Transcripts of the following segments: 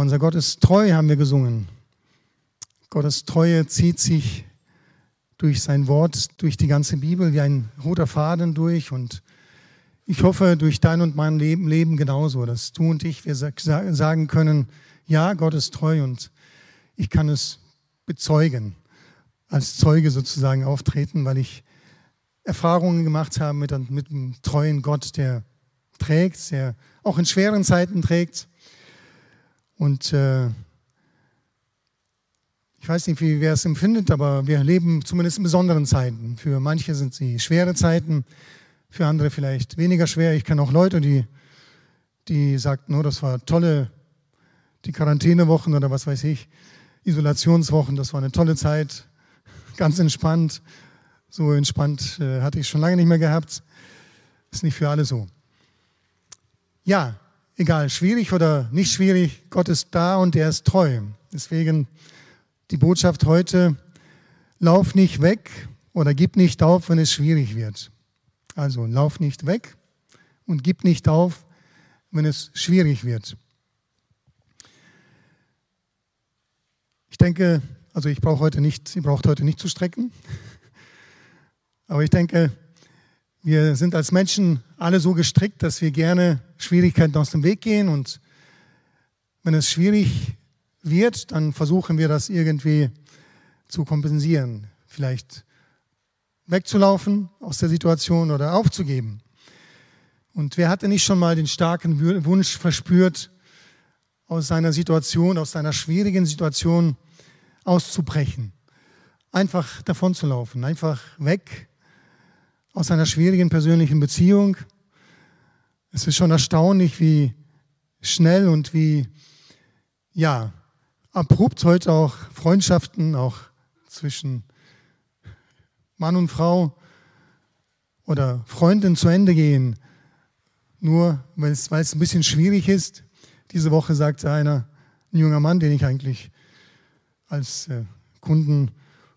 unser Gott ist treu, haben wir gesungen. Gottes Treue zieht sich durch sein Wort, durch die ganze Bibel wie ein roter Faden durch. Und ich hoffe, durch dein und mein Leben, Leben genauso, dass du und ich, wir sagen können, ja, Gott ist treu und ich kann es bezeugen, als Zeuge sozusagen auftreten, weil ich Erfahrungen gemacht habe mit, mit einem treuen Gott, der trägt, der auch in schweren Zeiten trägt. Und äh, ich weiß nicht, wie wer es empfindet, aber wir leben zumindest in besonderen Zeiten. Für manche sind sie schwere Zeiten, für andere vielleicht weniger schwer. Ich kenne auch Leute, die, die sagten, oh, das war tolle, die Quarantänewochen oder was weiß ich, Isolationswochen, das war eine tolle Zeit, ganz entspannt. So entspannt äh, hatte ich schon lange nicht mehr gehabt. Ist nicht für alle so. Ja, egal, schwierig oder nicht schwierig, Gott ist da und er ist treu. Deswegen die Botschaft heute, lauf nicht weg oder gib nicht auf, wenn es schwierig wird. Also lauf nicht weg und gib nicht auf, wenn es schwierig wird. Ich denke, also ich brauche heute nicht, sie braucht heute nicht zu strecken, aber ich denke, wir sind als Menschen alle so gestrickt, dass wir gerne Schwierigkeiten aus dem Weg gehen und wenn es schwierig wird, dann versuchen wir das irgendwie zu kompensieren. Vielleicht wegzulaufen aus der Situation oder aufzugeben. Und wer hatte nicht schon mal den starken Wunsch verspürt, aus seiner Situation, aus seiner schwierigen Situation auszubrechen? Einfach davon zu laufen, einfach weg aus einer schwierigen persönlichen Beziehung. Es ist schon erstaunlich, wie schnell und wie, ja, abrupt heute auch Freundschaften, auch zwischen Mann und Frau oder Freundin zu Ende gehen. Nur weil es, weil es ein bisschen schwierig ist. Diese Woche sagte einer, ein junger Mann, den ich eigentlich als äh, Kunden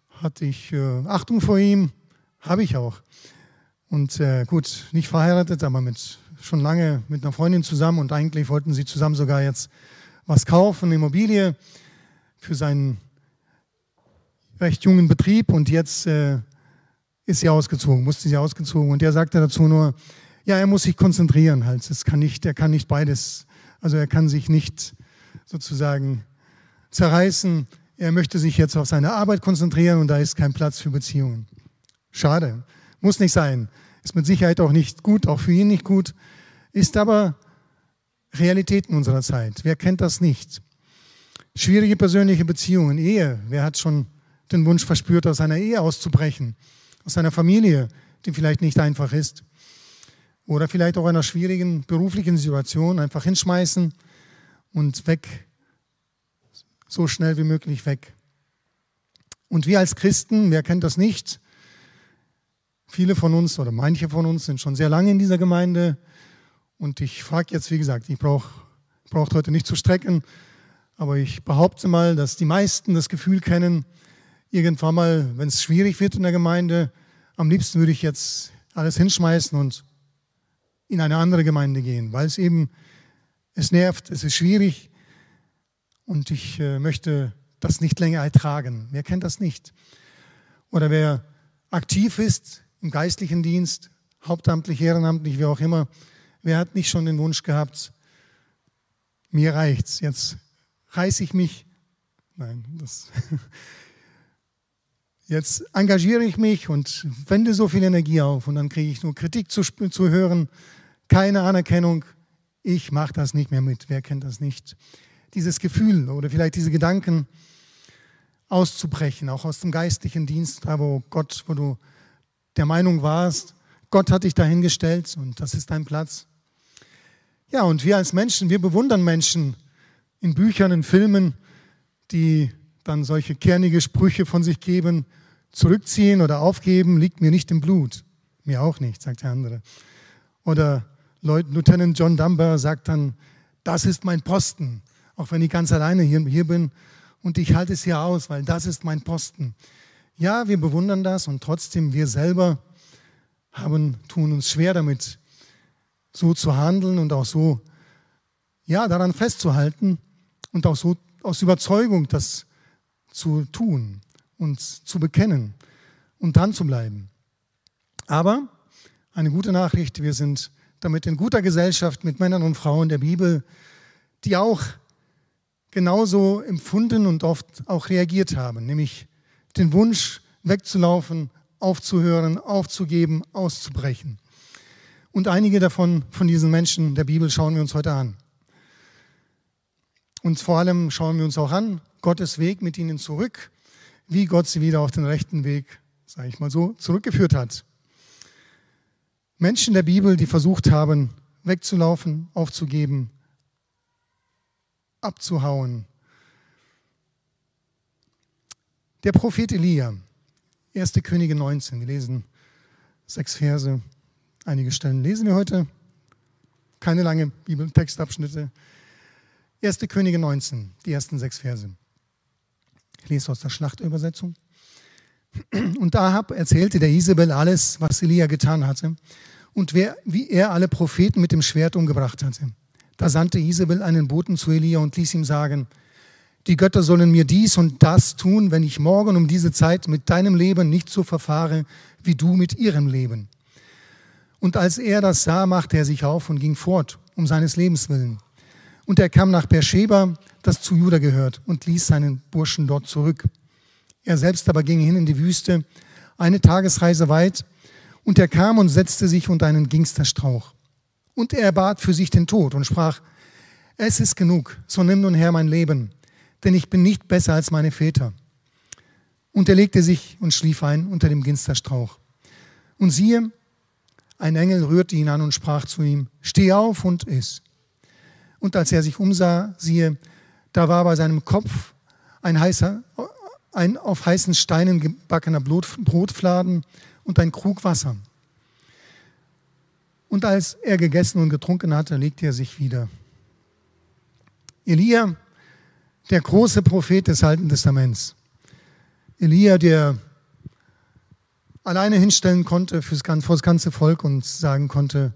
hatte ich äh, Achtung vor ihm, habe ich auch. Und äh, gut, nicht verheiratet, aber mit, schon lange mit einer Freundin zusammen und eigentlich wollten sie zusammen sogar jetzt was kaufen, eine Immobilie für seinen recht jungen Betrieb und jetzt äh, ist sie ausgezogen, musste sie ausgezogen. Und er sagte dazu nur, ja, er muss sich konzentrieren halt, es kann nicht, er kann nicht beides, also er kann sich nicht sozusagen zerreißen, er möchte sich jetzt auf seine Arbeit konzentrieren und da ist kein Platz für Beziehungen. Schade, muss nicht sein. Ist mit Sicherheit auch nicht gut, auch für ihn nicht gut, ist aber Realität in unserer Zeit. Wer kennt das nicht? Schwierige persönliche Beziehungen, Ehe. Wer hat schon den Wunsch verspürt, aus einer Ehe auszubrechen, aus einer Familie, die vielleicht nicht einfach ist? Oder vielleicht auch einer schwierigen beruflichen Situation einfach hinschmeißen und weg, so schnell wie möglich weg. Und wir als Christen, wer kennt das nicht? Viele von uns oder manche von uns sind schon sehr lange in dieser Gemeinde. Und ich frage jetzt, wie gesagt, ich brauche braucht heute nicht zu strecken, aber ich behaupte mal, dass die meisten das Gefühl kennen, irgendwann mal, wenn es schwierig wird in der Gemeinde, am liebsten würde ich jetzt alles hinschmeißen und in eine andere Gemeinde gehen, weil es eben, es nervt, es ist schwierig und ich äh, möchte das nicht länger ertragen. Wer kennt das nicht? Oder wer aktiv ist im geistlichen Dienst, hauptamtlich, ehrenamtlich, wie auch immer, wer hat nicht schon den Wunsch gehabt, mir reicht's, jetzt reiße ich mich, nein, das, jetzt engagiere ich mich und wende so viel Energie auf und dann kriege ich nur Kritik zu, zu hören, keine Anerkennung, ich mache das nicht mehr mit, wer kennt das nicht? Dieses Gefühl oder vielleicht diese Gedanken auszubrechen, auch aus dem geistlichen Dienst, da wo Gott, wo du der Meinung warst, Gott hat dich dahingestellt und das ist dein Platz. Ja, und wir als Menschen, wir bewundern Menschen in Büchern, in Filmen, die dann solche kernige Sprüche von sich geben, zurückziehen oder aufgeben, liegt mir nicht im Blut. Mir auch nicht, sagt der andere. Oder Lieutenant John Dunbar sagt dann, das ist mein Posten, auch wenn ich ganz alleine hier, hier bin und ich halte es hier aus, weil das ist mein Posten. Ja, wir bewundern das und trotzdem wir selber haben, tun uns schwer damit, so zu handeln und auch so, ja, daran festzuhalten und auch so aus Überzeugung das zu tun und zu bekennen und dran zu bleiben. Aber eine gute Nachricht, wir sind damit in guter Gesellschaft mit Männern und Frauen der Bibel, die auch genauso empfunden und oft auch reagiert haben, nämlich den Wunsch wegzulaufen, aufzuhören, aufzugeben, auszubrechen. Und einige davon, von diesen Menschen der Bibel, schauen wir uns heute an. Und vor allem schauen wir uns auch an, Gottes Weg mit ihnen zurück, wie Gott sie wieder auf den rechten Weg, sage ich mal so, zurückgeführt hat. Menschen der Bibel, die versucht haben, wegzulaufen, aufzugeben, abzuhauen. Der Prophet Elia, 1. Könige 19, wir lesen sechs Verse, einige Stellen lesen wir heute, keine lange Bibeltextabschnitte. 1. Könige 19, die ersten sechs Verse. Ich lese aus der Schlachtübersetzung. Und Ahab erzählte der Isabel alles, was Elia getan hatte und wer, wie er alle Propheten mit dem Schwert umgebracht hatte. Da sandte Isabel einen Boten zu Elia und ließ ihm sagen, die Götter sollen mir dies und das tun, wenn ich morgen um diese Zeit mit deinem Leben nicht so verfahre, wie du mit ihrem Leben. Und als er das sah, machte er sich auf und ging fort, um seines Lebens willen. Und er kam nach Beersheba, das zu Juda gehört, und ließ seinen Burschen dort zurück. Er selbst aber ging hin in die Wüste, eine Tagesreise weit, und er kam und setzte sich unter einen Gingsterstrauch. Und er bat für sich den Tod und sprach, es ist genug, so nimm nun her mein Leben, denn ich bin nicht besser als meine Väter. Und er legte sich und schlief ein unter dem Ginsterstrauch. Und siehe, ein Engel rührte ihn an und sprach zu ihm, steh auf und iss. Und als er sich umsah, siehe, da war bei seinem Kopf ein, heißer, ein auf heißen Steinen gebackener Brotfladen und ein Krug Wasser. Und als er gegessen und getrunken hatte, legte er sich wieder. Elia, der große Prophet des Alten Testaments. Elia, der alleine hinstellen konnte für das ganze Volk und sagen konnte,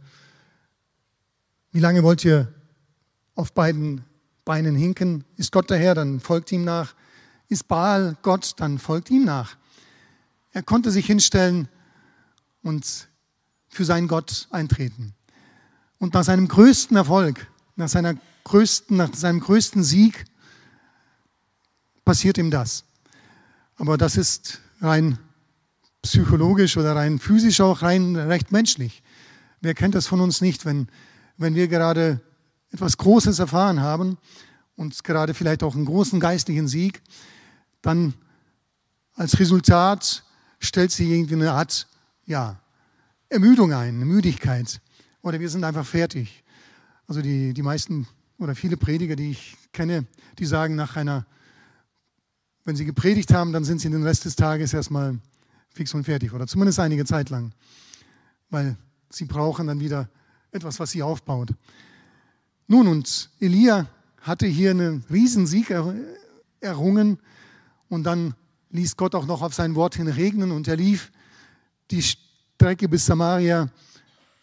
wie lange wollt ihr auf beiden Beinen hinken? Ist Gott der Herr, dann folgt ihm nach. Ist Baal Gott, dann folgt ihm nach. Er konnte sich hinstellen und für seinen Gott eintreten. Und nach seinem größten Erfolg, nach, seiner größten, nach seinem größten Sieg passiert ihm das. Aber das ist rein psychologisch oder rein physisch auch rein recht menschlich. Wer kennt das von uns nicht, wenn, wenn wir gerade etwas Großes erfahren haben und gerade vielleicht auch einen großen geistlichen Sieg, dann als Resultat stellt sich irgendwie eine Art ja, Ermüdung ein, eine Müdigkeit. Oder wir sind einfach fertig. Also die, die meisten oder viele Prediger, die ich kenne, die sagen nach einer, wenn sie gepredigt haben, dann sind sie den Rest des Tages erstmal fix und fertig. Oder zumindest einige Zeit lang. Weil sie brauchen dann wieder etwas, was sie aufbaut. Nun, und Elia hatte hier einen Riesensieg errungen und dann ließ Gott auch noch auf sein Wort hin regnen und er lief die Strecke bis Samaria,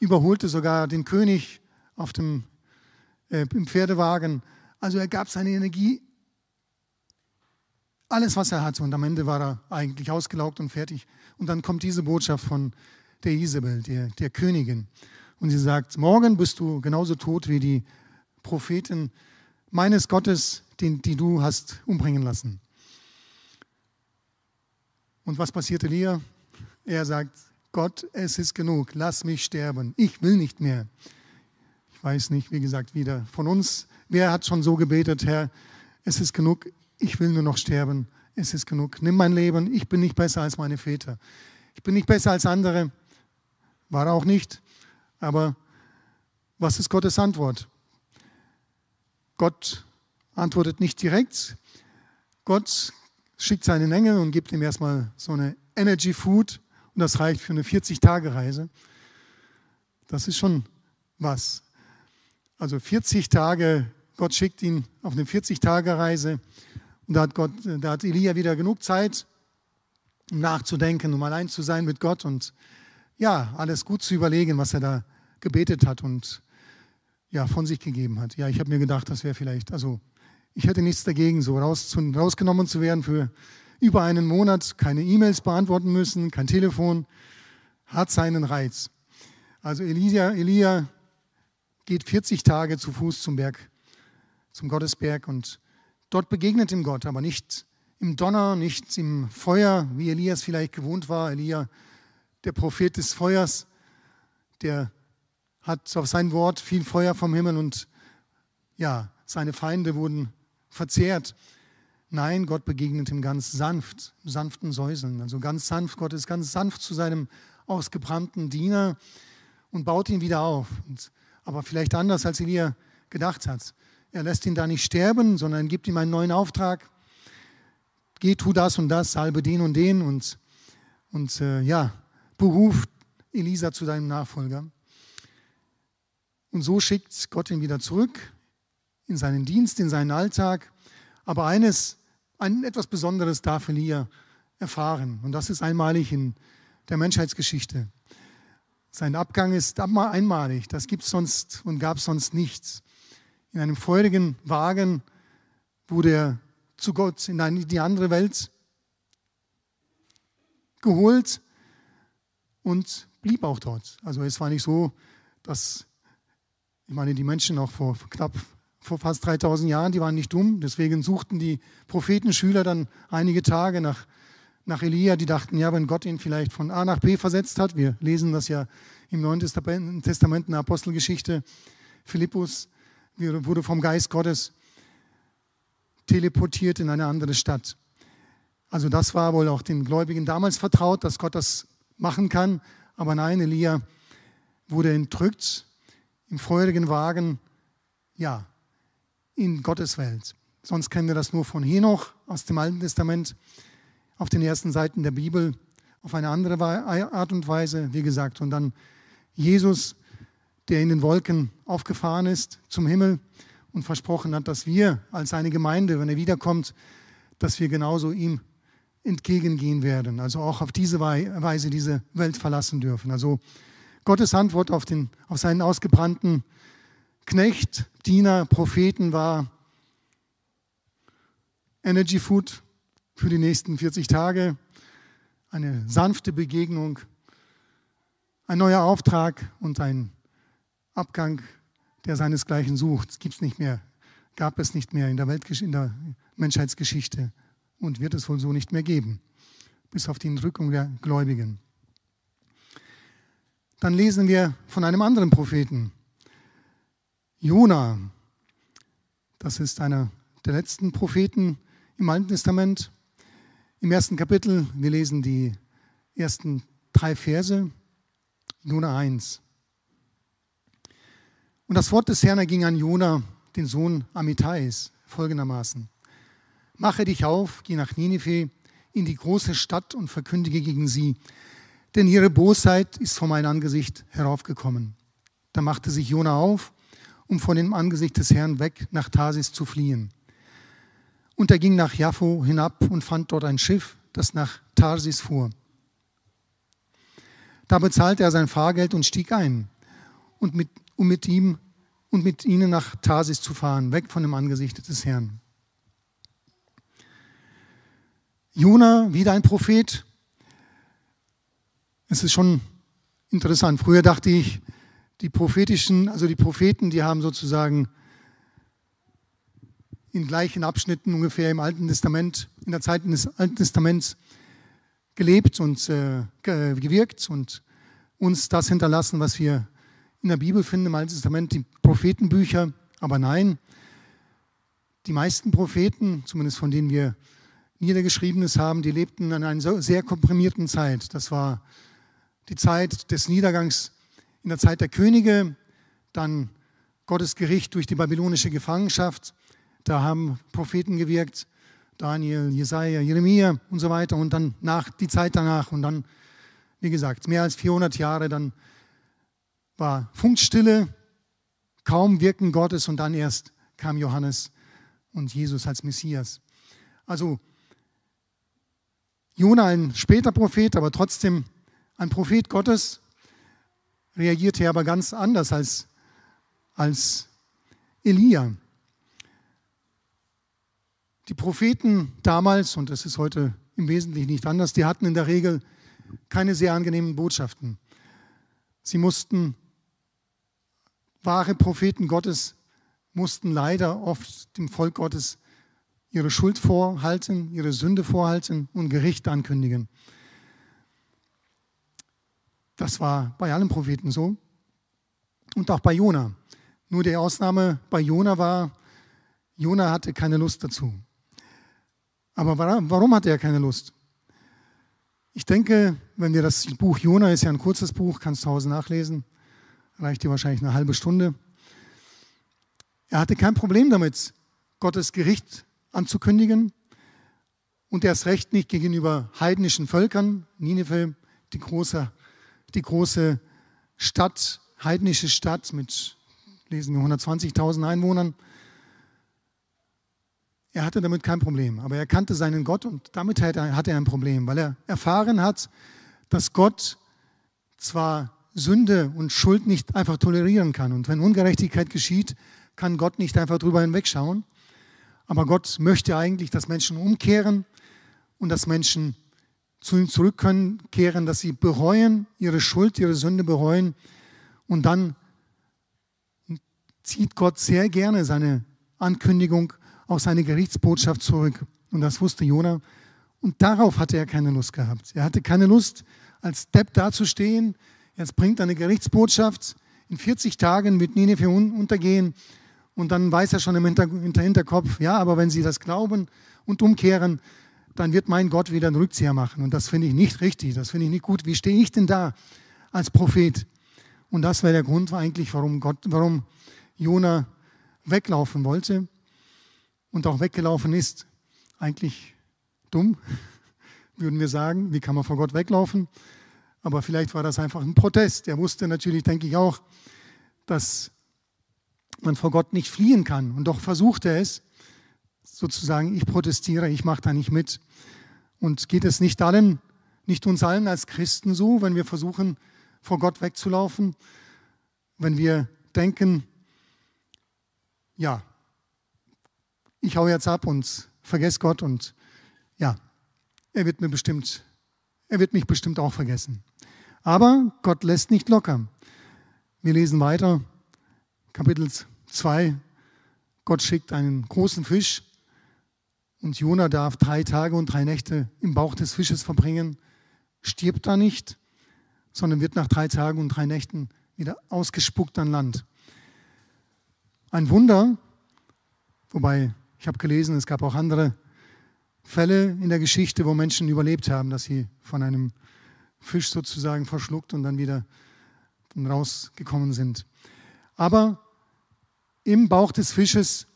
überholte sogar den König auf dem, äh, im Pferdewagen. Also er gab seine Energie, alles, was er hatte. Und am Ende war er eigentlich ausgelaugt und fertig. Und dann kommt diese Botschaft von der Isabel, der, der Königin. Und sie sagt, morgen bist du genauso tot wie die Propheten meines Gottes, den, die du hast umbringen lassen. Und was passiert Elia? Er sagt, Gott, es ist genug, lass mich sterben, ich will nicht mehr. Ich weiß nicht, wie gesagt, wieder von uns, wer hat schon so gebetet, Herr, es ist genug, ich will nur noch sterben, es ist genug, nimm mein Leben, ich bin nicht besser als meine Väter. Ich bin nicht besser als andere, war auch nicht, aber was ist Gottes Antwort? Gott antwortet nicht direkt. Gott schickt seinen Engel und gibt ihm erstmal so eine Energy Food und das reicht für eine 40-Tage-Reise. Das ist schon was. Also 40 Tage, Gott schickt ihn auf eine 40-Tage-Reise und da hat, Gott, da hat Elia wieder genug Zeit, um nachzudenken, um allein zu sein mit Gott und ja, alles gut zu überlegen, was er da gebetet hat und ja, von sich gegeben hat. Ja, ich habe mir gedacht, das wäre vielleicht, also Ich hätte nichts dagegen, so raus, rausgenommen zu werden für über einen Monat, keine E-Mails beantworten müssen, kein Telefon, hat seinen Reiz. Also Elia, Elia geht 40 Tage zu Fuß zum Berg, zum Gottesberg und dort begegnet ihm Gott, aber nicht im Donner, nicht im Feuer, wie Elias vielleicht gewohnt war. Elia, der Prophet des Feuers, der hat auf sein Wort viel Feuer vom Himmel und ja, seine Feinde wurden verzehrt. Nein, Gott begegnet ihm ganz sanft, sanften Säuseln. Also ganz sanft, Gott ist ganz sanft zu seinem ausgebrannten Diener und baut ihn wieder auf. Und, aber vielleicht anders, als Elia gedacht hat. Er lässt ihn da nicht sterben, sondern gibt ihm einen neuen Auftrag. Geh, tu das und das, salbe den und den und, und äh, ja, beruft Elisa zu seinem Nachfolger. Und so schickt Gott ihn wieder zurück in seinen Dienst, in seinen Alltag. Aber eines, ein etwas Besonderes darf Elia erfahren. Und das ist einmalig in der Menschheitsgeschichte. Sein Abgang ist einmalig. Das gibt es sonst und gab es sonst nichts. In einem feurigen Wagen wurde er zu Gott in die andere Welt geholt und blieb auch dort. Also es war nicht so, dass ich meine, die Menschen noch vor knapp vor fast 3000 Jahren, die waren nicht dumm. Deswegen suchten die Prophetenschüler dann einige Tage nach, nach Elia. Die dachten, ja, wenn Gott ihn vielleicht von A nach B versetzt hat, wir lesen das ja im Neuen Testament, in der Apostelgeschichte, Philippus wurde vom Geist Gottes teleportiert in eine andere Stadt. Also das war wohl auch den Gläubigen damals vertraut, dass Gott das machen kann. Aber nein, Elia wurde entrückt im feurigen Wagen, ja, in Gottes Welt. Sonst kennen wir das nur von Henoch aus dem Alten Testament, auf den ersten Seiten der Bibel, auf eine andere Art und Weise, wie gesagt. Und dann Jesus, der in den Wolken aufgefahren ist zum Himmel und versprochen hat, dass wir als seine Gemeinde, wenn er wiederkommt, dass wir genauso ihm entgegengehen werden. Also auch auf diese Weise diese Welt verlassen dürfen. Also Gottes Antwort auf, den, auf seinen ausgebrannten Knecht, Diener, Propheten war Energy Food für die nächsten 40 Tage, eine sanfte Begegnung, ein neuer Auftrag und ein Abgang, der seinesgleichen sucht. Gibt es nicht mehr, gab es nicht mehr in der, in der Menschheitsgeschichte und wird es wohl so nicht mehr geben, bis auf die Entrückung der Gläubigen. Dann lesen wir von einem anderen Propheten, Jona. Das ist einer der letzten Propheten im Alten Testament. Im ersten Kapitel, wir lesen die ersten drei Verse, Jona 1. Und das Wort des Herrn erging an Jona, den Sohn Amitais, folgendermaßen. Mache dich auf, geh nach Ninive, in die große Stadt und verkündige gegen sie, denn ihre Bosheit ist vor mein Angesicht heraufgekommen. Da machte sich Jona auf, um von dem Angesicht des Herrn weg nach Tarsis zu fliehen. Und er ging nach Jaffo hinab und fand dort ein Schiff, das nach Tarsis fuhr. Da bezahlte er sein Fahrgeld und stieg ein, und mit, um mit ihm und mit ihnen nach Tarsis zu fahren, weg von dem Angesicht des Herrn. Jona, wieder ein Prophet, es ist schon interessant. Früher dachte ich, die prophetischen, also die Propheten, die haben sozusagen in gleichen Abschnitten ungefähr im Alten Testament, in der Zeit des Alten Testaments gelebt und äh, gewirkt und uns das hinterlassen, was wir in der Bibel finden, im Alten Testament, die Prophetenbücher. Aber nein, die meisten Propheten, zumindest von denen wir Niedergeschriebenes haben, die lebten in einer sehr komprimierten Zeit. Das war die Zeit des Niedergangs in der Zeit der Könige, dann Gottes Gericht durch die babylonische Gefangenschaft. Da haben Propheten gewirkt, Daniel, Jesaja, Jeremia und so weiter. Und dann nach, die Zeit danach und dann, wie gesagt, mehr als 400 Jahre, dann war Funkstille, kaum Wirken Gottes und dann erst kam Johannes und Jesus als Messias. Also Jona ein später Prophet, aber trotzdem ein Prophet Gottes reagierte aber ganz anders als, als Elia. Die Propheten damals, und das ist heute im Wesentlichen nicht anders, die hatten in der Regel keine sehr angenehmen Botschaften. Sie mussten, wahre Propheten Gottes mussten leider oft dem Volk Gottes ihre Schuld vorhalten, ihre Sünde vorhalten und Gericht ankündigen. Das war bei allen Propheten so und auch bei Jona. Nur die Ausnahme bei Jona war, Jona hatte keine Lust dazu. Aber warum hatte er keine Lust? Ich denke, wenn wir das Buch Jona ist ja ein kurzes Buch, kannst du zu Hause nachlesen, reicht dir wahrscheinlich eine halbe Stunde. Er hatte kein Problem damit, Gottes Gericht anzukündigen und erst recht nicht gegenüber heidnischen Völkern. Nineveh, die große, die große Stadt, heidnische Stadt mit, lesen wir, 120.000 Einwohnern. Er hatte damit kein Problem, aber er kannte seinen Gott und damit hatte er ein Problem, weil er erfahren hat, dass Gott zwar Sünde und Schuld nicht einfach tolerieren kann und wenn Ungerechtigkeit geschieht, kann Gott nicht einfach drüber hinwegschauen, aber Gott möchte eigentlich, dass Menschen umkehren und dass Menschen zu ihm zurückkehren, dass sie bereuen, ihre Schuld, ihre Sünde bereuen und dann zieht Gott sehr gerne seine Ankündigung auch seine Gerichtsbotschaft zurück. Und das wusste Jona. Und darauf hatte er keine Lust gehabt. Er hatte keine Lust, als Depp dazustehen. Jetzt bringt er eine Gerichtsbotschaft. In 40 Tagen wird Nineveh untergehen. Und dann weiß er schon im Hinterkopf, ja, aber wenn sie das glauben und umkehren, dann wird mein Gott wieder einen Rückzieher machen. Und das finde ich nicht richtig, das finde ich nicht gut. Wie stehe ich denn da als Prophet? Und das wäre der Grund eigentlich, warum, Gott, warum Jona weglaufen wollte und auch weggelaufen ist, eigentlich dumm, würden wir sagen. Wie kann man vor Gott weglaufen? Aber vielleicht war das einfach ein Protest. Er wusste natürlich, denke ich auch, dass man vor Gott nicht fliehen kann. Und doch versuchte er es, sozusagen, ich protestiere, ich mache da nicht mit. Und geht es nicht allen, nicht uns allen als Christen so, wenn wir versuchen, vor Gott wegzulaufen, wenn wir denken, ja, ich hau jetzt ab und vergesse Gott und ja, er wird mir bestimmt, er wird mich bestimmt auch vergessen. Aber Gott lässt nicht locker. Wir lesen weiter, Kapitel 2. Gott schickt einen großen Fisch und Jona darf drei Tage und drei Nächte im Bauch des Fisches verbringen, stirbt da nicht, sondern wird nach drei Tagen und drei Nächten wieder ausgespuckt an Land. Ein Wunder, wobei ich habe gelesen, es gab auch andere Fälle in der Geschichte, wo Menschen überlebt haben, dass sie von einem Fisch sozusagen verschluckt und dann wieder rausgekommen sind. Aber im Bauch des Fisches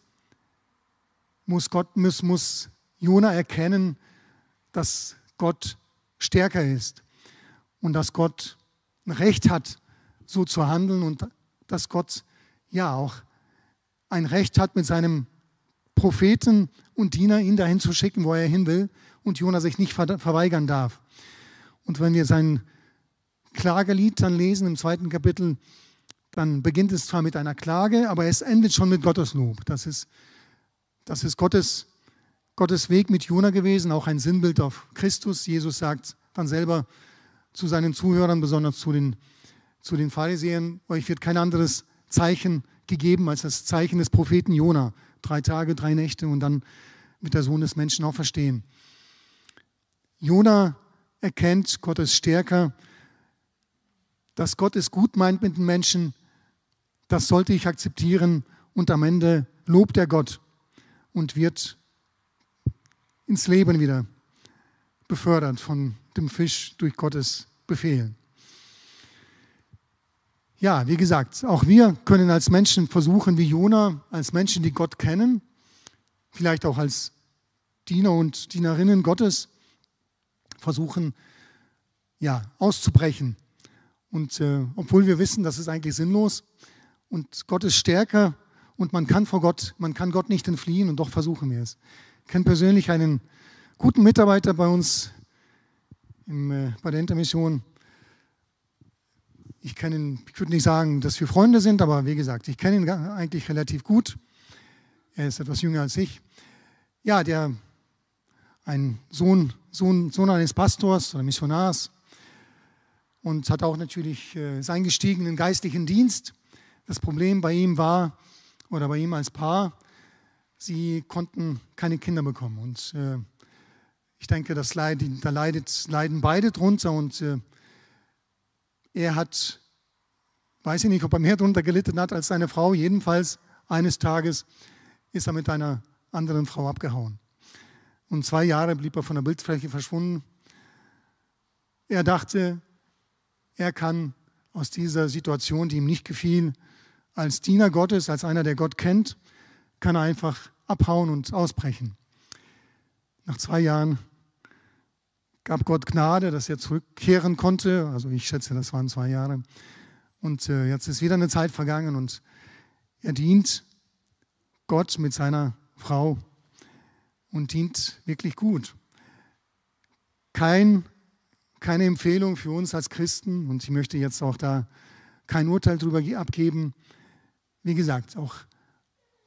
muss Gott, muss, muss Jona erkennen, dass Gott stärker ist und dass Gott ein Recht hat, so zu handeln und dass Gott ja auch ein Recht hat, mit seinem Propheten und Diener, ihn dahin zu schicken, wo er hin will und Jona sich nicht verweigern darf. Und wenn wir sein Klagelied dann lesen im zweiten Kapitel, dann beginnt es zwar mit einer Klage, aber es endet schon mit Gottes Lob. Das ist, das ist Gottes, Gottes Weg mit Jona gewesen, auch ein Sinnbild auf Christus. Jesus sagt dann selber zu seinen Zuhörern, besonders zu den, zu den Pharisäern, euch wird kein anderes Zeichen gegeben als das Zeichen des Propheten Jona drei Tage, drei Nächte und dann wird der Sohn des Menschen auch verstehen. Jona erkennt, Gott ist stärker, dass Gott es gut meint mit den Menschen, das sollte ich akzeptieren und am Ende lobt er Gott und wird ins Leben wieder befördert von dem Fisch durch Gottes Befehl. Ja, wie gesagt, auch wir können als Menschen versuchen, wie Jona, als Menschen, die Gott kennen, vielleicht auch als Diener und Dienerinnen Gottes, versuchen, ja, auszubrechen. Und äh, obwohl wir wissen, das ist eigentlich sinnlos und Gott ist stärker und man kann vor Gott, man kann Gott nicht entfliehen und doch versuchen wir es. Ich kenne persönlich einen guten Mitarbeiter bei uns im, äh, bei der Intermission, ich kenne ihn, ich würde nicht sagen, dass wir Freunde sind, aber wie gesagt, ich kenne ihn eigentlich relativ gut. Er ist etwas jünger als ich. ja, der ein Sohn, Sohn, Sohn eines Pastors oder Missionars und hat auch natürlich äh, sein gestiegenen geistlichen Dienst. Das Problem bei ihm war, oder bei ihm als Paar, sie konnten keine Kinder bekommen. Und äh, ich denke, das leidet, da leidet, leiden beide drunter. Und äh, er hat, weiß ich nicht, ob er mehr drunter gelitten hat als seine Frau. Jedenfalls eines Tages ist er mit einer anderen Frau abgehauen. Und zwei Jahre blieb er von der Bildfläche verschwunden. Er dachte, er kann aus dieser Situation, die ihm nicht gefiel, als Diener Gottes, als einer, der Gott kennt, kann er einfach abhauen und ausbrechen. Nach zwei Jahren gab Gott Gnade, dass er zurückkehren konnte. Also ich schätze, das waren zwei Jahre. Und äh, jetzt ist wieder eine Zeit vergangen und er dient Gott mit seiner Frau und dient wirklich gut. Kein, keine Empfehlung für uns als Christen und ich möchte jetzt auch da kein Urteil darüber abgeben. Wie gesagt, auch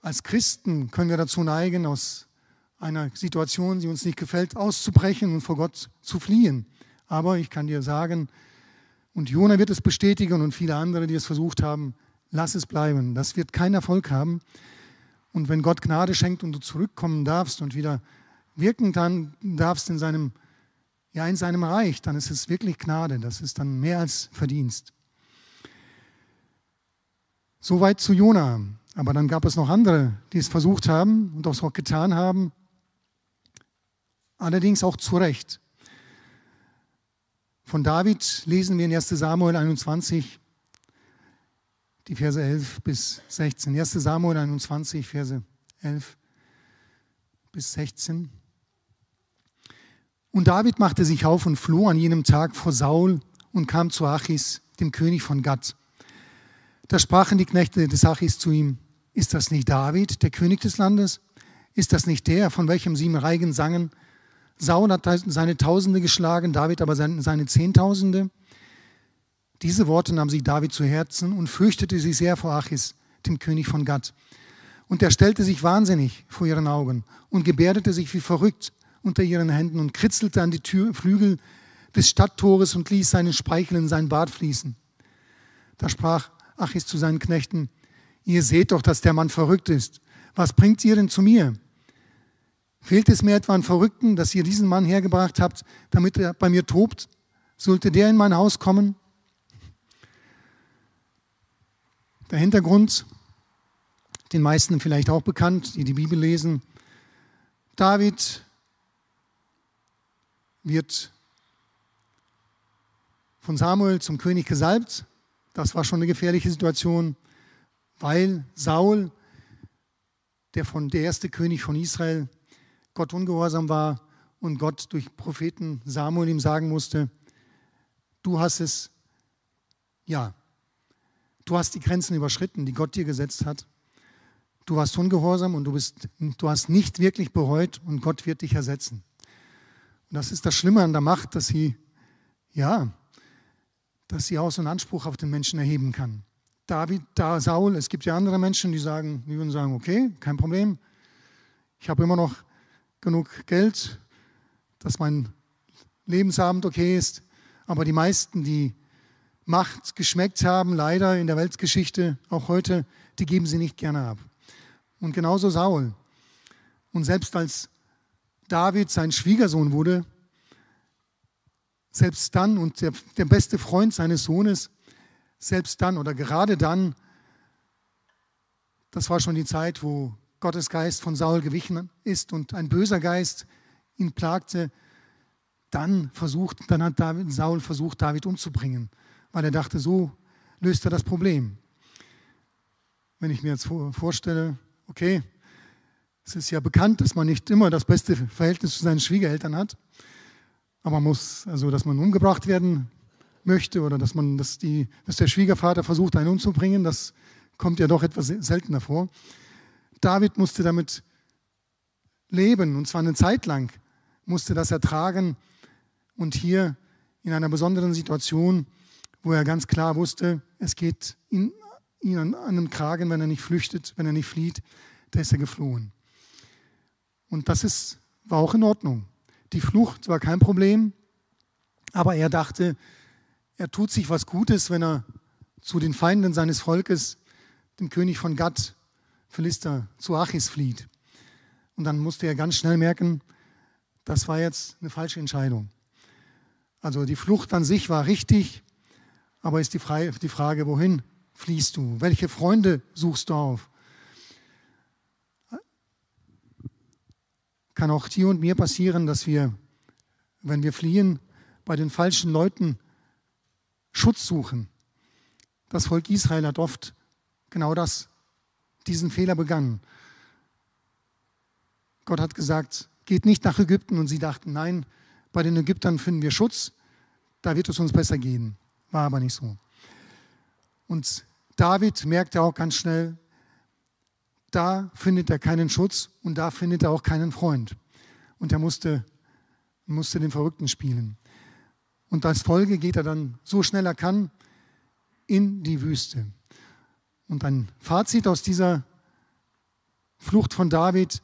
als Christen können wir dazu neigen, aus einer Situation, die uns nicht gefällt, auszubrechen und vor Gott zu fliehen. Aber ich kann dir sagen, und Jona wird es bestätigen und viele andere, die es versucht haben, lass es bleiben. Das wird keinen Erfolg haben. Und wenn Gott Gnade schenkt und du zurückkommen darfst und wieder wirken dann darfst in seinem, ja, in seinem Reich, dann ist es wirklich Gnade. Das ist dann mehr als Verdienst. Soweit zu Jona. Aber dann gab es noch andere, die es versucht haben und auch getan haben. Allerdings auch zu Recht. Von David lesen wir in 1 Samuel 21, die Verse 11 bis 16. 1 Samuel 21, Verse 11 bis 16. Und David machte sich auf und floh an jenem Tag vor Saul und kam zu Achis, dem König von Gad. Da sprachen die Knechte des Achis zu ihm, ist das nicht David, der König des Landes? Ist das nicht der, von welchem sie im Reigen sangen? Saul hat seine Tausende geschlagen, David aber seine Zehntausende. Diese Worte nahm sich David zu Herzen und fürchtete sich sehr vor Achis, dem König von Gad. Und er stellte sich wahnsinnig vor ihren Augen und gebärdete sich wie verrückt unter ihren Händen und kritzelte an die Tür, Flügel des Stadttores und ließ seinen Speichel in sein Bart fließen. Da sprach Achis zu seinen Knechten, ihr seht doch, dass der Mann verrückt ist. Was bringt ihr denn zu mir? Fehlt es mir etwa an Verrückten, dass ihr diesen Mann hergebracht habt, damit er bei mir tobt? Sollte der in mein Haus kommen? Der Hintergrund, den meisten vielleicht auch bekannt, die die Bibel lesen. David wird von Samuel zum König gesalbt. Das war schon eine gefährliche Situation, weil Saul, der, von, der erste König von Israel, Gott ungehorsam war und Gott durch Propheten Samuel ihm sagen musste, du hast es, ja, Du hast die Grenzen überschritten, die Gott dir gesetzt hat. Du warst ungehorsam und du, bist, du hast nicht wirklich bereut und Gott wird dich ersetzen. Und das ist das Schlimme an der Macht, dass sie, ja, dass sie auch so einen Anspruch auf den Menschen erheben kann. David, da Saul, es gibt ja andere Menschen, die sagen, die würden sagen, okay, kein Problem. Ich habe immer noch genug Geld, dass mein Lebensabend okay ist. Aber die meisten, die Macht geschmeckt haben, leider in der Weltgeschichte, auch heute, die geben sie nicht gerne ab. Und genauso Saul. Und selbst als David sein Schwiegersohn wurde, selbst dann und der, der beste Freund seines Sohnes, selbst dann oder gerade dann, das war schon die Zeit, wo Gottes Geist von Saul gewichen ist und ein böser Geist ihn plagte, dann versucht, dann hat David, Saul versucht, David umzubringen weil er dachte, so löst er das Problem. Wenn ich mir jetzt vorstelle, okay, es ist ja bekannt, dass man nicht immer das beste Verhältnis zu seinen Schwiegereltern hat, aber man muss, also dass man umgebracht werden möchte oder dass man, dass, die, dass der Schwiegervater versucht, einen umzubringen, das kommt ja doch etwas seltener vor. David musste damit leben und zwar eine Zeit lang musste das ertragen und hier in einer besonderen Situation wo er ganz klar wusste, es geht ihn, ihn an, an den Kragen, wenn er nicht flüchtet, wenn er nicht flieht, da ist er geflohen. Und das ist, war auch in Ordnung. Die Flucht war kein Problem, aber er dachte, er tut sich was Gutes, wenn er zu den Feinden seines Volkes, dem König von Gad, Philister, zu Achis flieht. Und dann musste er ganz schnell merken, das war jetzt eine falsche Entscheidung. Also die Flucht an sich war richtig, aber ist die, Frage, wohin fliehst du? Welche Freunde suchst du auf? Kann auch dir und mir passieren, dass wir, wenn wir fliehen, bei den falschen Leuten Schutz suchen. Das Volk Israel hat oft genau das, diesen Fehler begangen. Gott hat gesagt, geht nicht nach Ägypten und sie dachten, nein, bei den Ägyptern finden wir Schutz, da wird es uns besser gehen. War aber nicht so. Und David merkte auch ganz schnell, da findet er keinen Schutz und da findet er auch keinen Freund. Und er musste, musste den Verrückten spielen. Und als Folge geht er dann so schnell er kann in die Wüste. Und ein Fazit aus dieser Flucht von David,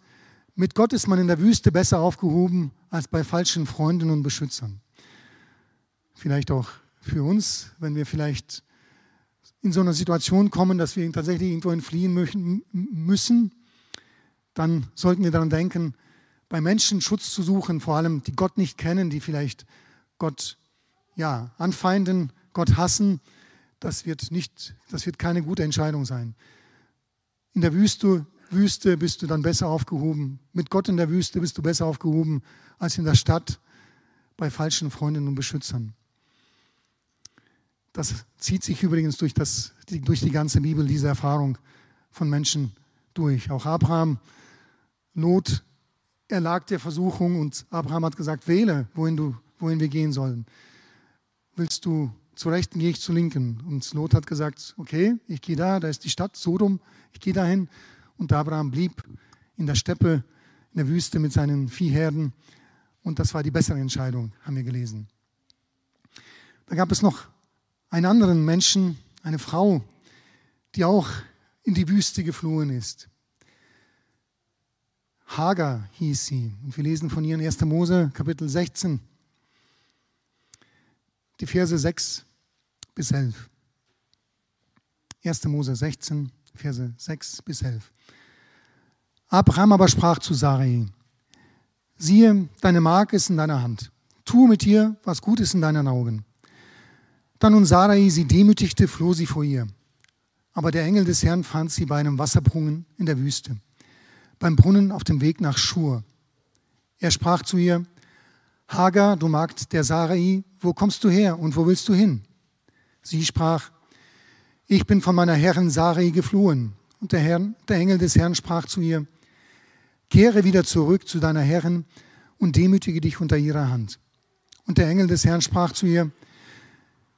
mit Gott ist man in der Wüste besser aufgehoben als bei falschen Freunden und Beschützern. Vielleicht auch für uns, wenn wir vielleicht in so einer Situation kommen, dass wir tatsächlich irgendwo entfliehen müssen, dann sollten wir daran denken, bei Menschen Schutz zu suchen, vor allem die Gott nicht kennen, die vielleicht Gott ja, anfeinden, Gott hassen, das wird, nicht, das wird keine gute Entscheidung sein. In der Wüste, Wüste bist du dann besser aufgehoben. Mit Gott in der Wüste bist du besser aufgehoben als in der Stadt bei falschen Freundinnen und Beschützern. Das zieht sich übrigens durch, das, durch die ganze Bibel, diese Erfahrung von Menschen durch. Auch Abraham, Lot erlag der Versuchung und Abraham hat gesagt, wähle, wohin, du, wohin wir gehen sollen willst du zur Rechten, gehe ich zur Linken. Und Lot hat gesagt, okay, ich gehe da, da ist die Stadt Sodom, ich gehe dahin. Und Abraham blieb in der Steppe, in der Wüste mit seinen Viehherden. Und das war die bessere Entscheidung, haben wir gelesen. Da gab es noch einen anderen Menschen, eine Frau, die auch in die Wüste geflohen ist. Hagar hieß sie. Und wir lesen von ihr in 1. Mose, Kapitel 16 die Verse 6 bis 11. 1. Mose 16, Verse 6 bis 11. Abraham aber sprach zu Sarai, siehe, deine Magd ist in deiner Hand. Tu mit ihr, was gut ist in deinen Augen. Dann nun Sarai sie demütigte, floh sie vor ihr. Aber der Engel des Herrn fand sie bei einem Wasserbrunnen in der Wüste, beim Brunnen auf dem Weg nach Schur. Er sprach zu ihr, Hagar, du Magd der Sarai, wo kommst du her und wo willst du hin? Sie sprach, ich bin von meiner Herrin Sarai geflohen. Und der, Herr, der Engel des Herrn sprach zu ihr, kehre wieder zurück zu deiner Herrin und demütige dich unter ihrer Hand. Und der Engel des Herrn sprach zu ihr,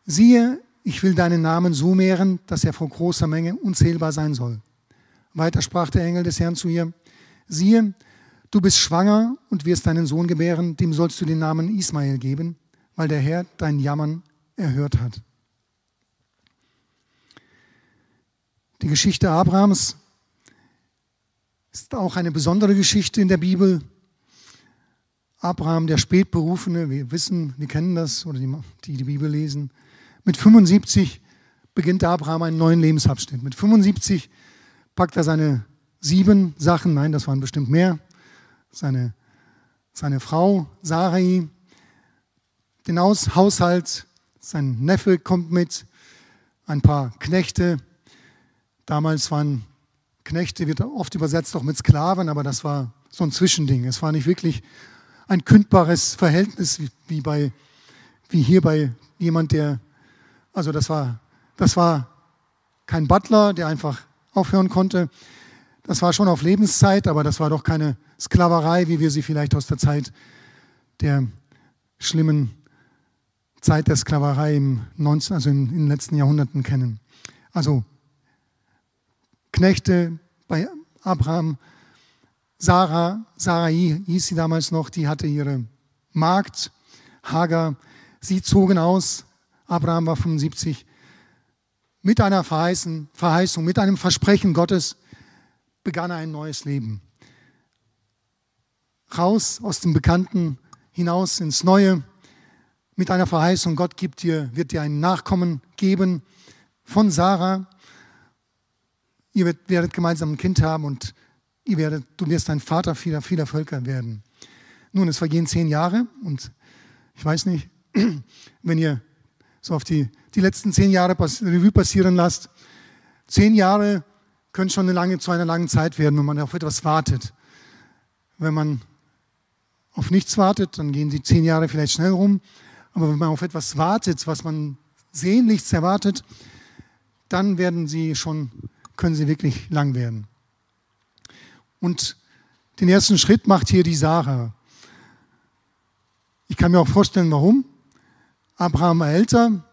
siehe, ich will deinen Namen so mehren, dass er vor großer Menge unzählbar sein soll. Weiter sprach der Engel des Herrn zu ihr, siehe, Du bist schwanger und wirst deinen Sohn gebären, dem sollst du den Namen Ismael geben, weil der Herr dein Jammern erhört hat. Die Geschichte Abrahams ist auch eine besondere Geschichte in der Bibel. Abraham, der Spätberufene, wir wissen, wir kennen das, oder die, die die Bibel lesen. Mit 75 beginnt Abraham einen neuen Lebensabschnitt. Mit 75 packt er seine sieben Sachen, nein, das waren bestimmt mehr, seine, seine Frau Sarai, den Haushalt, sein Neffe kommt mit, ein paar Knechte. Damals waren Knechte, wird oft übersetzt auch mit Sklaven, aber das war so ein Zwischending. Es war nicht wirklich ein kündbares Verhältnis wie, bei, wie hier bei jemand, der, also das war, das war kein Butler, der einfach aufhören konnte. Das war schon auf Lebenszeit, aber das war doch keine Sklaverei, wie wir sie vielleicht aus der Zeit der schlimmen Zeit der Sklaverei im 19, also in, in den letzten Jahrhunderten kennen. Also Knechte bei Abraham, Sarah, Sarai hieß sie damals noch, die hatte ihre Magd, Hagar, sie zogen aus, Abraham war 75, mit einer Verheißung, mit einem Versprechen Gottes begann er ein neues Leben. raus aus dem Bekannten hinaus ins Neue mit einer Verheißung, Gott gibt dir, wird dir einen Nachkommen geben von Sarah. Ihr werdet, gemeinsam ein Kind haben und ihr werdet, du wirst ein Vater vieler, vieler Völker werden. Nun, es vergehen zehn Jahre und ich weiß nicht, wenn ihr so auf die, die letzten zehn Jahre Revue passieren lasst, zehn Jahre können schon eine lange, zu einer langen Zeit werden, wenn man auf etwas wartet. Wenn man auf nichts wartet, dann gehen die zehn Jahre vielleicht schnell rum. Aber wenn man auf etwas wartet, was man sehnlichst erwartet, dann werden sie schon, können sie wirklich lang werden. Und den ersten Schritt macht hier die Sarah. Ich kann mir auch vorstellen, warum. Abraham war älter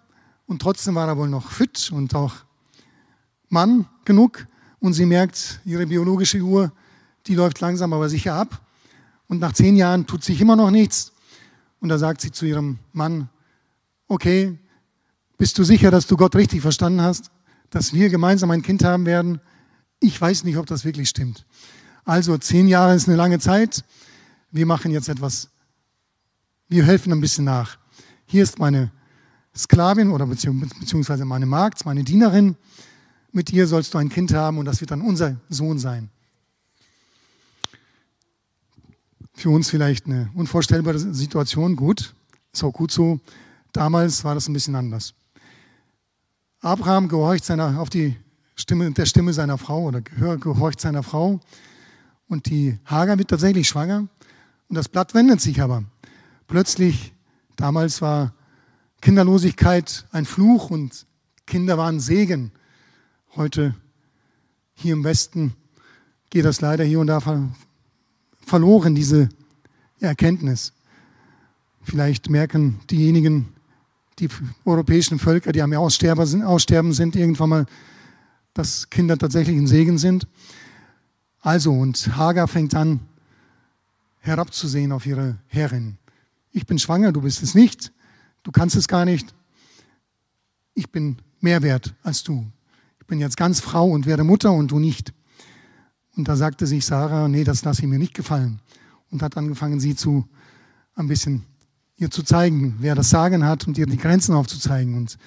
und trotzdem war er wohl noch fit und auch Mann genug. Und sie merkt, ihre biologische Uhr, die läuft langsam aber sicher ab. Und nach zehn Jahren tut sich immer noch nichts. Und da sagt sie zu ihrem Mann, okay, bist du sicher, dass du Gott richtig verstanden hast, dass wir gemeinsam ein Kind haben werden? Ich weiß nicht, ob das wirklich stimmt. Also zehn Jahre ist eine lange Zeit. Wir machen jetzt etwas. Wir helfen ein bisschen nach. Hier ist meine Sklavin oder beziehungsweise meine Magd, meine Dienerin. Mit ihr sollst du ein Kind haben und das wird dann unser Sohn sein. Für uns vielleicht eine unvorstellbare Situation, gut, ist auch gut so. Damals war das ein bisschen anders. Abraham gehorcht seiner, auf die Stimme, der Stimme seiner Frau oder gehorcht seiner Frau und die Hagar wird tatsächlich schwanger und das Blatt wendet sich aber. Plötzlich, damals war Kinderlosigkeit ein Fluch und Kinder waren Segen. Heute hier im Westen geht das leider hier und da verloren, diese Erkenntnis. Vielleicht merken diejenigen, die europäischen Völker, die am Aussterben sind, Aussterben sind, irgendwann mal, dass Kinder tatsächlich ein Segen sind. Also, und Hagar fängt an, herabzusehen auf ihre Herrin. Ich bin schwanger, du bist es nicht, du kannst es gar nicht. Ich bin mehr wert als du. Ich bin jetzt ganz Frau und werde Mutter und du nicht. Und da sagte sich Sarah, nee, das lasse ich mir nicht gefallen. Und hat angefangen, sie zu ein bisschen ihr zu zeigen, wer das Sagen hat und ihr die Grenzen aufzuzeigen. Und,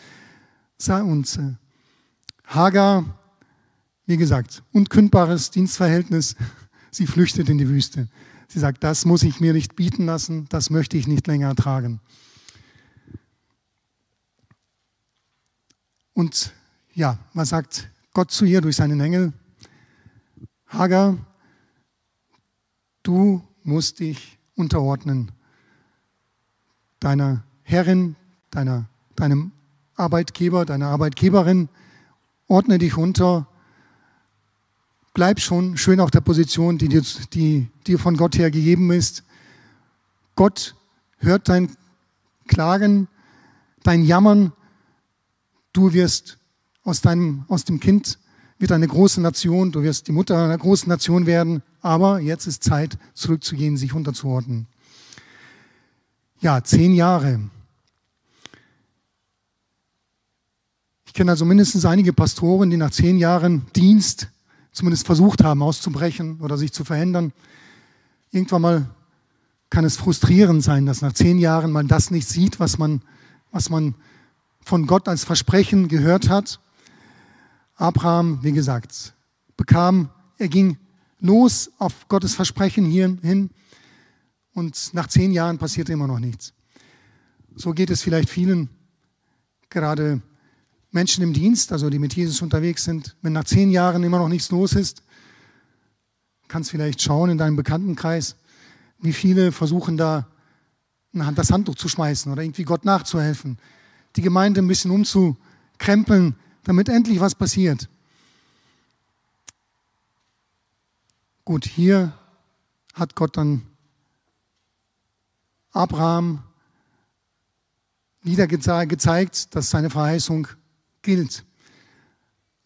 und äh, Hagar, wie gesagt, unkündbares Dienstverhältnis, sie flüchtet in die Wüste. Sie sagt, das muss ich mir nicht bieten lassen, das möchte ich nicht länger ertragen. Und ja, was sagt Gott zu ihr durch seinen Engel? Hagar, du musst dich unterordnen deiner Herrin, deiner, deinem Arbeitgeber, deiner Arbeitgeberin, ordne dich unter, bleib schon schön auf der Position, die dir, die dir von Gott her gegeben ist. Gott hört dein Klagen, dein Jammern. Du wirst aus, deinem, aus dem Kind wird eine große Nation, du wirst die Mutter einer großen Nation werden, aber jetzt ist Zeit, zurückzugehen, sich unterzuordnen ja, zehn Jahre. Ich kenne also mindestens einige Pastoren, die nach zehn Jahren Dienst zumindest versucht haben, auszubrechen oder sich zu verändern. Irgendwann mal kann es frustrierend sein, dass nach zehn Jahren man das nicht sieht, was man, was man von Gott als Versprechen gehört hat. Abraham, wie gesagt, bekam, er ging los auf Gottes Versprechen hierhin und nach zehn Jahren passiert immer noch nichts. So geht es vielleicht vielen, gerade Menschen im Dienst, also die mit Jesus unterwegs sind. Wenn nach zehn Jahren immer noch nichts los ist, kannst vielleicht schauen in deinem Bekanntenkreis, wie viele versuchen da das Handtuch zu schmeißen oder irgendwie Gott nachzuhelfen, die Gemeinde ein bisschen umzukrempeln, damit endlich was passiert. Gut, hier hat Gott dann Abraham wieder gezeigt, dass seine Verheißung gilt.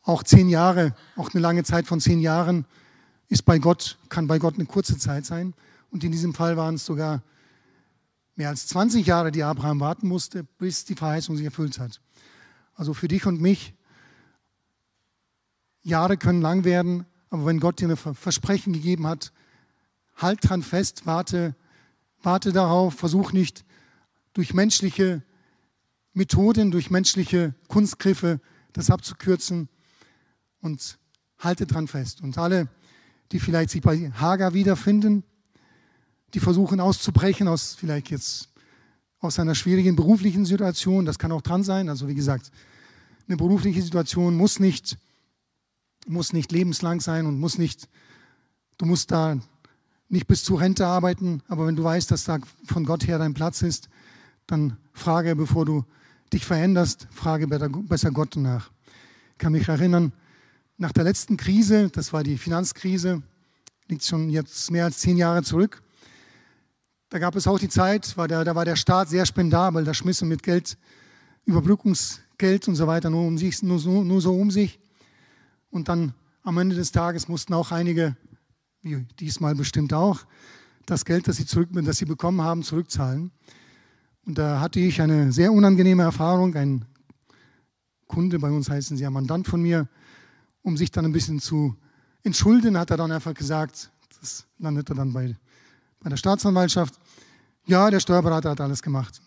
Auch zehn Jahre, auch eine lange Zeit von zehn Jahren ist bei Gott, kann bei Gott eine kurze Zeit sein. Und in diesem Fall waren es sogar mehr als 20 Jahre, die Abraham warten musste, bis die Verheißung sich erfüllt hat. Also für dich und mich, Jahre können lang werden, aber wenn Gott dir ein Versprechen gegeben hat, halt dran fest, warte, warte darauf, versuch nicht durch menschliche Methoden, durch menschliche Kunstgriffe das abzukürzen und halte dran fest. Und alle, die vielleicht sich bei Hagar wiederfinden, die versuchen auszubrechen aus vielleicht jetzt aus einer schwierigen beruflichen Situation, das kann auch dran sein. Also wie gesagt, eine berufliche Situation muss nicht, muss nicht lebenslang sein und muss nicht, du musst da nicht bis zur Rente arbeiten, aber wenn du weißt, dass da von Gott her dein Platz ist, dann frage, bevor du dich veränderst, frage besser Gott nach. Ich kann mich erinnern, nach der letzten Krise, das war die Finanzkrise, liegt schon jetzt mehr als zehn Jahre zurück, da gab es auch die Zeit, war der, da war der Staat sehr spendabel, da schmissen mit Geld, Überbrückungsgeld und so weiter nur, um sich, nur, nur so um sich. Und dann am Ende des Tages mussten auch einige, wie diesmal bestimmt auch, das Geld, das sie, zurück, das sie bekommen haben, zurückzahlen. Und da hatte ich eine sehr unangenehme Erfahrung. Ein Kunde, bei uns heißen sie ja Mandant von mir, um sich dann ein bisschen zu entschulden, hat er dann einfach gesagt, das landete dann bei bei der Staatsanwaltschaft. Ja, der Steuerberater hat alles gemacht.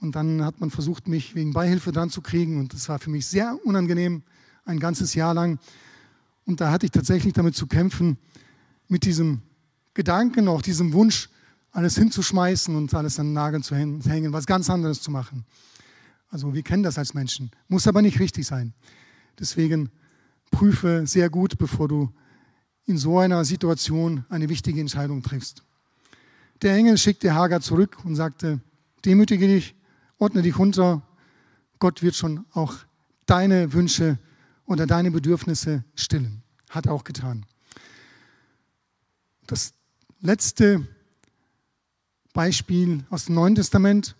Und dann hat man versucht, mich wegen Beihilfe dran zu kriegen. Und das war für mich sehr unangenehm, ein ganzes Jahr lang. Und da hatte ich tatsächlich damit zu kämpfen, mit diesem Gedanken, auch diesem Wunsch, alles hinzuschmeißen und alles an den Nagel zu hängen, was ganz anderes zu machen. Also wir kennen das als Menschen, muss aber nicht richtig sein. Deswegen prüfe sehr gut, bevor du in so einer Situation eine wichtige Entscheidung triffst. Der Engel schickte Hagar zurück und sagte, demütige dich, ordne dich runter, Gott wird schon auch deine Wünsche oder deine Bedürfnisse stillen. Hat er auch getan. Das letzte Beispiel aus dem Neuen Testament,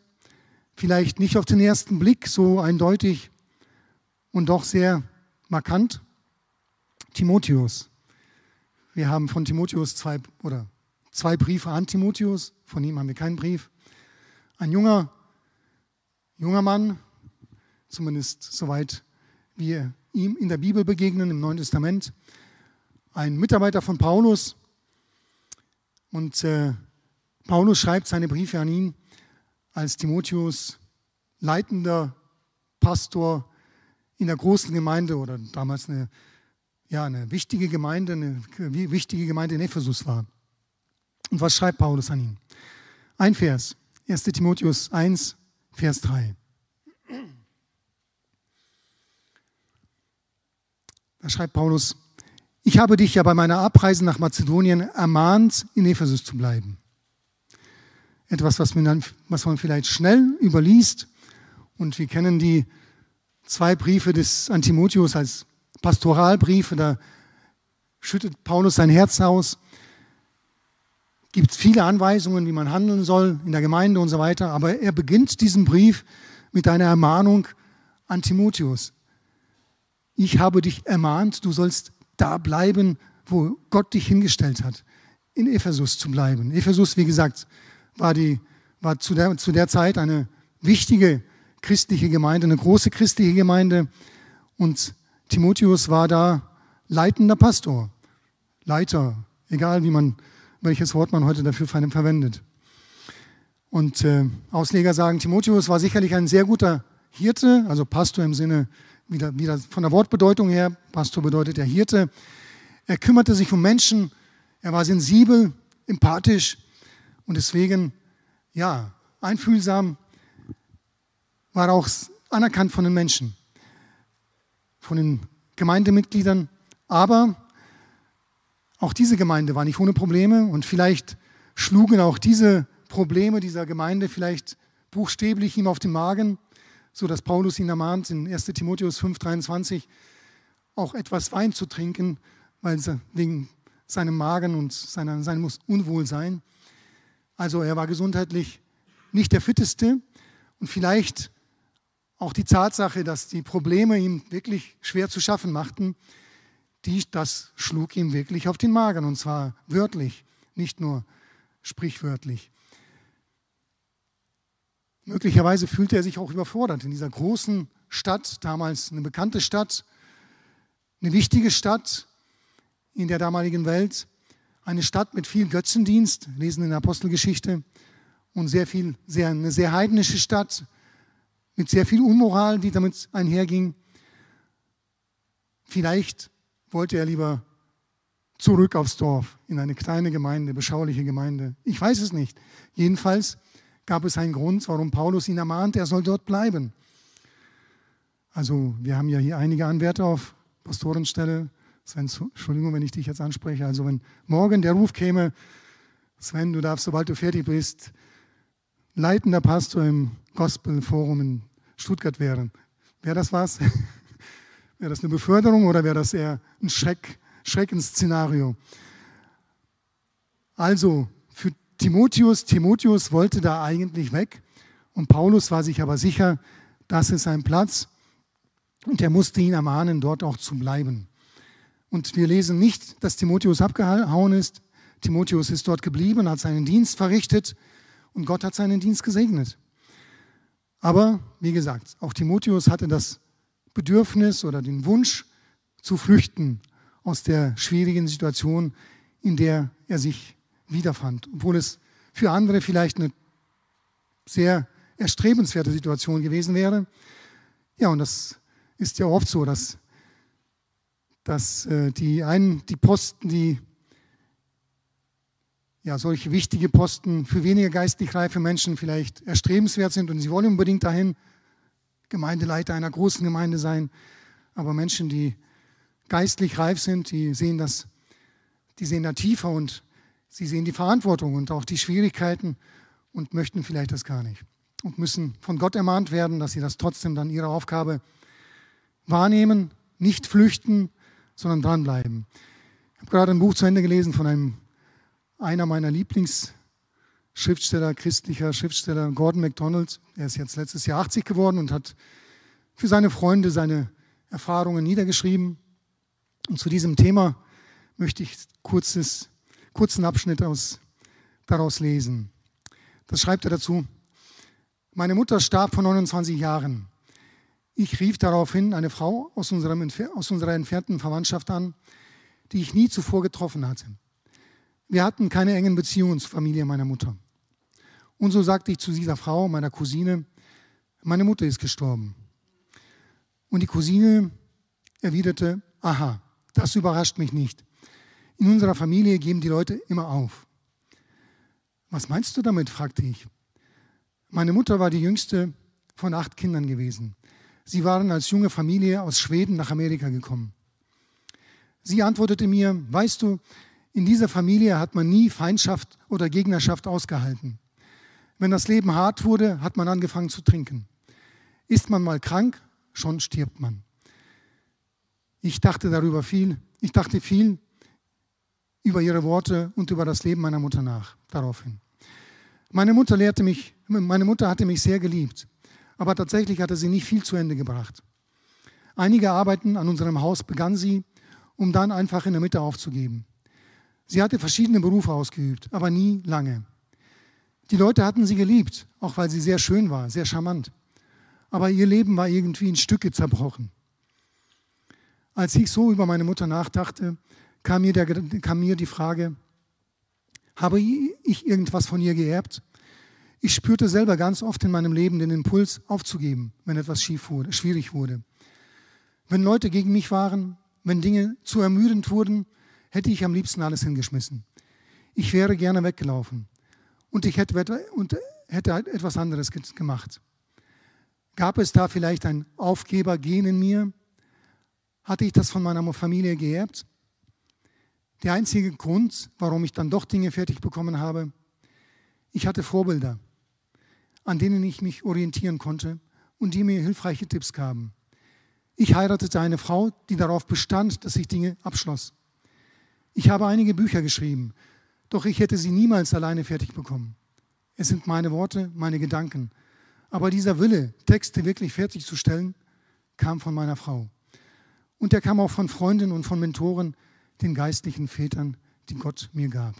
vielleicht nicht auf den ersten Blick so eindeutig und doch sehr markant. Timotheus. Wir haben von Timotheus zwei oder zwei Briefe an Timotheus, von ihm haben wir keinen Brief. Ein junger, junger Mann, zumindest soweit wir ihm in der Bibel begegnen, im Neuen Testament, ein Mitarbeiter von Paulus. Und äh, Paulus schreibt seine Briefe an ihn als Timotheus leitender Pastor in der großen Gemeinde oder damals eine, ja, eine wichtige Gemeinde, eine wichtige Gemeinde in Ephesus war. Und was schreibt Paulus an ihn? Ein Vers, 1 Timotheus 1, Vers 3. Da schreibt Paulus, ich habe dich ja bei meiner Abreise nach Mazedonien ermahnt, in Ephesus zu bleiben. Etwas, was man, dann, was man vielleicht schnell überliest. Und wir kennen die zwei Briefe des Antimotheus als Pastoralbriefe. Da schüttet Paulus sein Herz aus gibt viele Anweisungen, wie man handeln soll in der Gemeinde und so weiter. Aber er beginnt diesen Brief mit einer Ermahnung an Timotheus. Ich habe dich ermahnt, du sollst da bleiben, wo Gott dich hingestellt hat, in Ephesus zu bleiben. Ephesus, wie gesagt, war, die, war zu, der, zu der Zeit eine wichtige christliche Gemeinde, eine große christliche Gemeinde. Und Timotheus war da leitender Pastor, Leiter, egal wie man welches Wort man heute dafür verwendet. Und äh, Ausleger sagen, Timotheus war sicherlich ein sehr guter Hirte, also Pastor im Sinne, wieder, wieder von der Wortbedeutung her, Pastor bedeutet der Hirte. Er kümmerte sich um Menschen, er war sensibel, empathisch und deswegen, ja, einfühlsam, war auch anerkannt von den Menschen, von den Gemeindemitgliedern, aber auch diese Gemeinde war nicht ohne Probleme und vielleicht schlugen auch diese Probleme dieser Gemeinde vielleicht buchstäblich ihm auf den Magen, so dass Paulus ihn ermahnt in 1 Timotheus 5,23 auch etwas Wein zu trinken, weil wegen seinem Magen und seiner, seinem Unwohlsein. Also er war gesundheitlich nicht der fitteste. Und vielleicht auch die Tatsache, dass die Probleme ihm wirklich schwer zu schaffen machten, die, das schlug ihm wirklich auf den Magen. Und zwar wörtlich, nicht nur sprichwörtlich. Möglicherweise fühlte er sich auch überfordert. In dieser großen Stadt, damals eine bekannte Stadt, eine wichtige Stadt in der damaligen Welt, eine Stadt mit viel Götzendienst, lesen in der Apostelgeschichte, und sehr viel, sehr, eine sehr heidnische Stadt mit sehr viel Unmoral, die damit einherging. Vielleicht wollte er lieber zurück aufs Dorf, in eine kleine Gemeinde, beschauliche Gemeinde. Ich weiß es nicht. Jedenfalls gab es einen Grund, warum Paulus ihn ermahnt, er soll dort bleiben. Also wir haben ja hier einige Anwärter auf Pastorenstelle. Sven, Entschuldigung, wenn ich dich jetzt anspreche. Also wenn morgen der Ruf käme, Sven, du darfst, sobald du fertig bist, leitender Pastor im Gospel-Forum in Stuttgart wären. Wäre das was? wäre das eine Beförderung oder wäre das eher ein Schreck, Schreckensszenario? Also für Timotheus, Timotheus wollte da eigentlich weg und Paulus war sich aber sicher, das ist sein Platz und er musste ihn ermahnen, dort auch zu bleiben. Und wir lesen nicht, dass Timotheus abgehauen ist. Timotheus ist dort geblieben, hat seinen Dienst verrichtet und Gott hat seinen Dienst gesegnet. Aber wie gesagt, auch Timotheus hatte das Bedürfnis oder den Wunsch zu flüchten aus der schwierigen Situation, in der er sich wiederfand, obwohl es für andere vielleicht eine sehr erstrebenswerte Situation gewesen wäre. Ja, und das ist ja oft so, dass dass äh, die einen, die Posten, die ja, solche wichtige Posten für weniger geistlich reife Menschen vielleicht erstrebenswert sind und sie wollen unbedingt dahin Gemeindeleiter einer großen Gemeinde sein. Aber Menschen, die geistlich reif sind, die sehen das, die sehen da tiefer und sie sehen die Verantwortung und auch die Schwierigkeiten und möchten vielleicht das gar nicht. Und müssen von Gott ermahnt werden, dass sie das trotzdem dann ihre Aufgabe wahrnehmen, nicht flüchten, sondern dranbleiben. Ich habe gerade ein Buch zu Ende gelesen von einem, einer meiner Lieblingsschriftsteller, christlicher Schriftsteller, Gordon MacDonald. Er ist jetzt letztes Jahr 80 geworden und hat für seine Freunde seine Erfahrungen niedergeschrieben. Und zu diesem Thema möchte ich kurzes, kurzen Abschnitt aus, daraus lesen. Das schreibt er dazu. Meine Mutter starb vor 29 Jahren. Ich rief daraufhin eine Frau aus, unserem, aus unserer entfernten Verwandtschaft an, die ich nie zuvor getroffen hatte. Wir hatten keine engen Beziehungen zur Familie meiner Mutter. Und so sagte ich zu dieser Frau, meiner Cousine, meine Mutter ist gestorben. Und die Cousine erwiderte, aha, das überrascht mich nicht. In unserer Familie geben die Leute immer auf. Was meinst du damit? fragte ich. Meine Mutter war die jüngste von acht Kindern gewesen. Sie waren als junge Familie aus Schweden nach Amerika gekommen. Sie antwortete mir, weißt du, in dieser Familie hat man nie Feindschaft oder Gegnerschaft ausgehalten. Wenn das Leben hart wurde, hat man angefangen zu trinken. Ist man mal krank, schon stirbt man. Ich dachte darüber viel, ich dachte viel über ihre Worte und über das Leben meiner Mutter nach, daraufhin. Meine Mutter lehrte mich, meine Mutter hatte mich sehr geliebt aber tatsächlich hatte sie nicht viel zu Ende gebracht. Einige Arbeiten an unserem Haus begann sie, um dann einfach in der Mitte aufzugeben. Sie hatte verschiedene Berufe ausgeübt, aber nie lange. Die Leute hatten sie geliebt, auch weil sie sehr schön war, sehr charmant. Aber ihr Leben war irgendwie in Stücke zerbrochen. Als ich so über meine Mutter nachdachte, kam mir, der, kam mir die Frage, habe ich irgendwas von ihr geerbt? Ich spürte selber ganz oft in meinem Leben den Impuls aufzugeben, wenn etwas schief wurde, schwierig wurde. Wenn Leute gegen mich waren, wenn Dinge zu ermüdend wurden, hätte ich am liebsten alles hingeschmissen. Ich wäre gerne weggelaufen und ich hätte, und hätte halt etwas anderes gemacht. Gab es da vielleicht ein Aufgebergen in mir? Hatte ich das von meiner Familie geerbt? Der einzige Grund, warum ich dann doch Dinge fertig bekommen habe, ich hatte Vorbilder an denen ich mich orientieren konnte und die mir hilfreiche Tipps gaben. Ich heiratete eine Frau, die darauf bestand, dass ich Dinge abschloss. Ich habe einige Bücher geschrieben, doch ich hätte sie niemals alleine fertig bekommen. Es sind meine Worte, meine Gedanken. Aber dieser Wille, Texte wirklich fertigzustellen, kam von meiner Frau. Und er kam auch von Freunden und von Mentoren, den geistlichen Vätern, die Gott mir gab.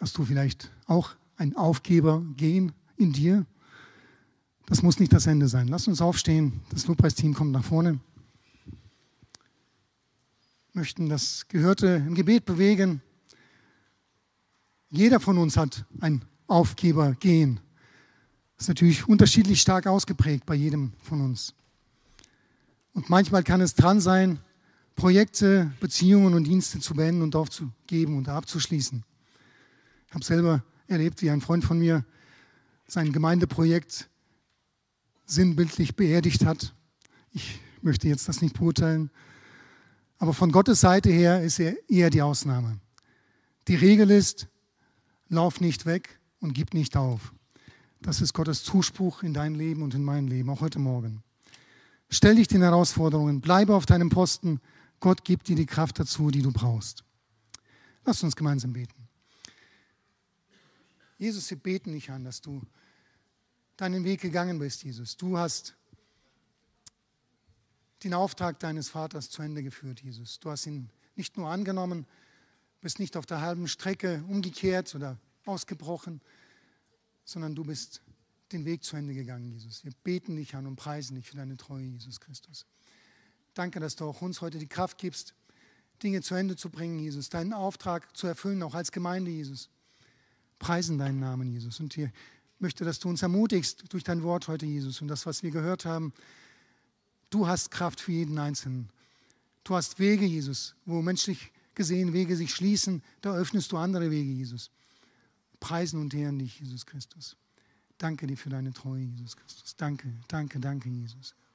Hast du vielleicht auch ein Aufgeber-Gen in dir? Das muss nicht das Ende sein. Lass uns aufstehen. Das Lobpreisteam kommt nach vorne. möchten das Gehörte im Gebet bewegen. Jeder von uns hat ein Aufgebergehen. Das ist natürlich unterschiedlich stark ausgeprägt bei jedem von uns. Und manchmal kann es dran sein, Projekte, Beziehungen und Dienste zu beenden und aufzugeben und abzuschließen. Ich habe selber erlebt, wie ein Freund von mir sein Gemeindeprojekt sinnbildlich beerdigt hat. Ich möchte jetzt das nicht beurteilen. Aber von Gottes Seite her ist er eher die Ausnahme. Die Regel ist, lauf nicht weg und gib nicht auf. Das ist Gottes Zuspruch in dein Leben und in mein Leben, auch heute Morgen. Stell dich den Herausforderungen, bleibe auf deinem Posten. Gott gibt dir die Kraft dazu, die du brauchst. Lass uns gemeinsam beten. Jesus, wir beten dich an, dass du deinen Weg gegangen bist, Jesus. Du hast den Auftrag deines Vaters zu Ende geführt, Jesus. Du hast ihn nicht nur angenommen, bist nicht auf der halben Strecke umgekehrt oder ausgebrochen, sondern du bist den Weg zu Ende gegangen, Jesus. Wir beten dich an und preisen dich für deine Treue, Jesus Christus. Danke, dass du auch uns heute die Kraft gibst, Dinge zu Ende zu bringen, Jesus, deinen Auftrag zu erfüllen, auch als Gemeinde, Jesus. Preisen deinen Namen, Jesus. Und ich möchte, dass du uns ermutigst durch dein Wort heute, Jesus, und das, was wir gehört haben, Du hast Kraft für jeden Einzelnen. Du hast Wege, Jesus, wo menschlich gesehen Wege sich schließen. Da öffnest du andere Wege, Jesus. Preisen und ehren dich, Jesus Christus. Danke dir für deine Treue, Jesus Christus. Danke, danke, danke, Jesus.